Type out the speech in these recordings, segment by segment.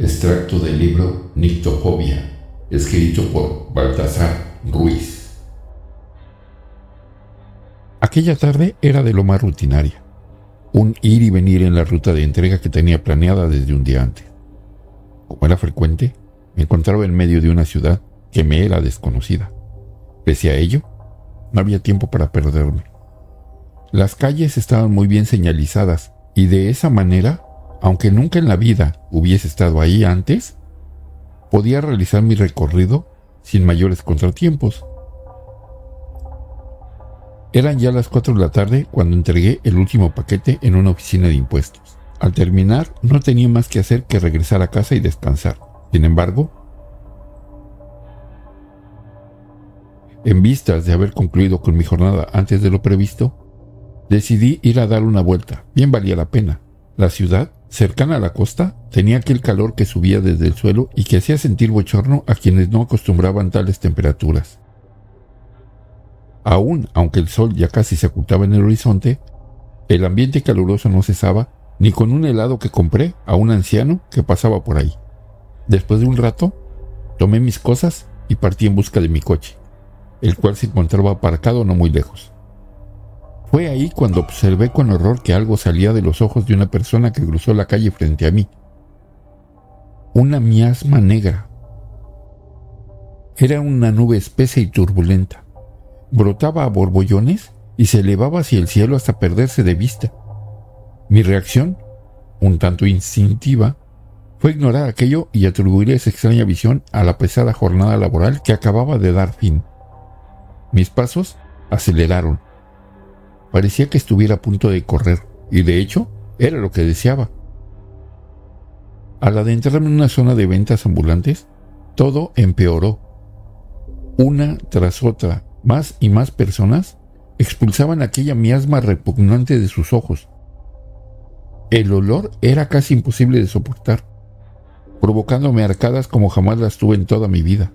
Extracto del libro Nictofobia, escrito por Baltasar Ruiz. Aquella tarde era de lo más rutinaria. Un ir y venir en la ruta de entrega que tenía planeada desde un día antes. Como era frecuente, me encontraba en medio de una ciudad que me era desconocida. Pese a ello, no había tiempo para perderme. Las calles estaban muy bien señalizadas y de esa manera aunque nunca en la vida hubiese estado ahí antes, podía realizar mi recorrido sin mayores contratiempos. Eran ya las 4 de la tarde cuando entregué el último paquete en una oficina de impuestos. Al terminar, no tenía más que hacer que regresar a casa y descansar. Sin embargo, en vistas de haber concluido con mi jornada antes de lo previsto, decidí ir a dar una vuelta. Bien valía la pena. La ciudad cercana a la costa, tenía aquel calor que subía desde el suelo y que hacía sentir bochorno a quienes no acostumbraban tales temperaturas. Aún aunque el sol ya casi se ocultaba en el horizonte, el ambiente caluroso no cesaba ni con un helado que compré a un anciano que pasaba por ahí. Después de un rato, tomé mis cosas y partí en busca de mi coche, el cual se encontraba aparcado no muy lejos. Fue ahí cuando observé con horror que algo salía de los ojos de una persona que cruzó la calle frente a mí. Una miasma negra. Era una nube espesa y turbulenta. Brotaba a borbollones y se elevaba hacia el cielo hasta perderse de vista. Mi reacción, un tanto instintiva, fue ignorar aquello y atribuir esa extraña visión a la pesada jornada laboral que acababa de dar fin. Mis pasos aceleraron Parecía que estuviera a punto de correr, y de hecho era lo que deseaba. Al adentrarme en una zona de ventas ambulantes, todo empeoró. Una tras otra, más y más personas expulsaban aquella miasma repugnante de sus ojos. El olor era casi imposible de soportar, provocándome arcadas como jamás las tuve en toda mi vida.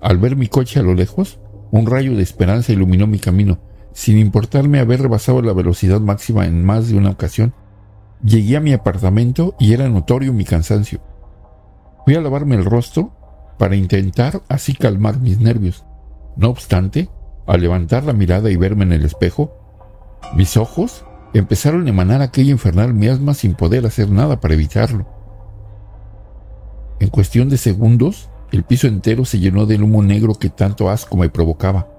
Al ver mi coche a lo lejos, un rayo de esperanza iluminó mi camino sin importarme haber rebasado la velocidad máxima en más de una ocasión. Llegué a mi apartamento y era notorio mi cansancio. Fui a lavarme el rostro para intentar así calmar mis nervios. No obstante, al levantar la mirada y verme en el espejo, mis ojos empezaron a emanar aquella infernal miasma sin poder hacer nada para evitarlo. En cuestión de segundos, el piso entero se llenó del humo negro que tanto asco me provocaba.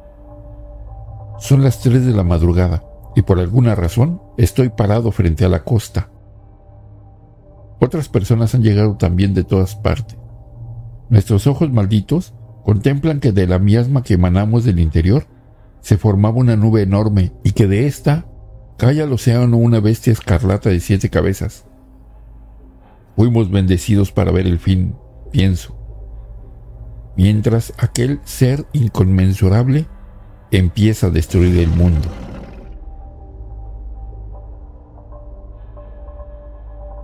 Son las 3 de la madrugada y por alguna razón estoy parado frente a la costa. Otras personas han llegado también de todas partes. Nuestros ojos malditos contemplan que de la miasma que emanamos del interior se formaba una nube enorme y que de ésta cae al océano una bestia escarlata de siete cabezas. Fuimos bendecidos para ver el fin, pienso. Mientras aquel ser inconmensurable empieza a destruir el mundo.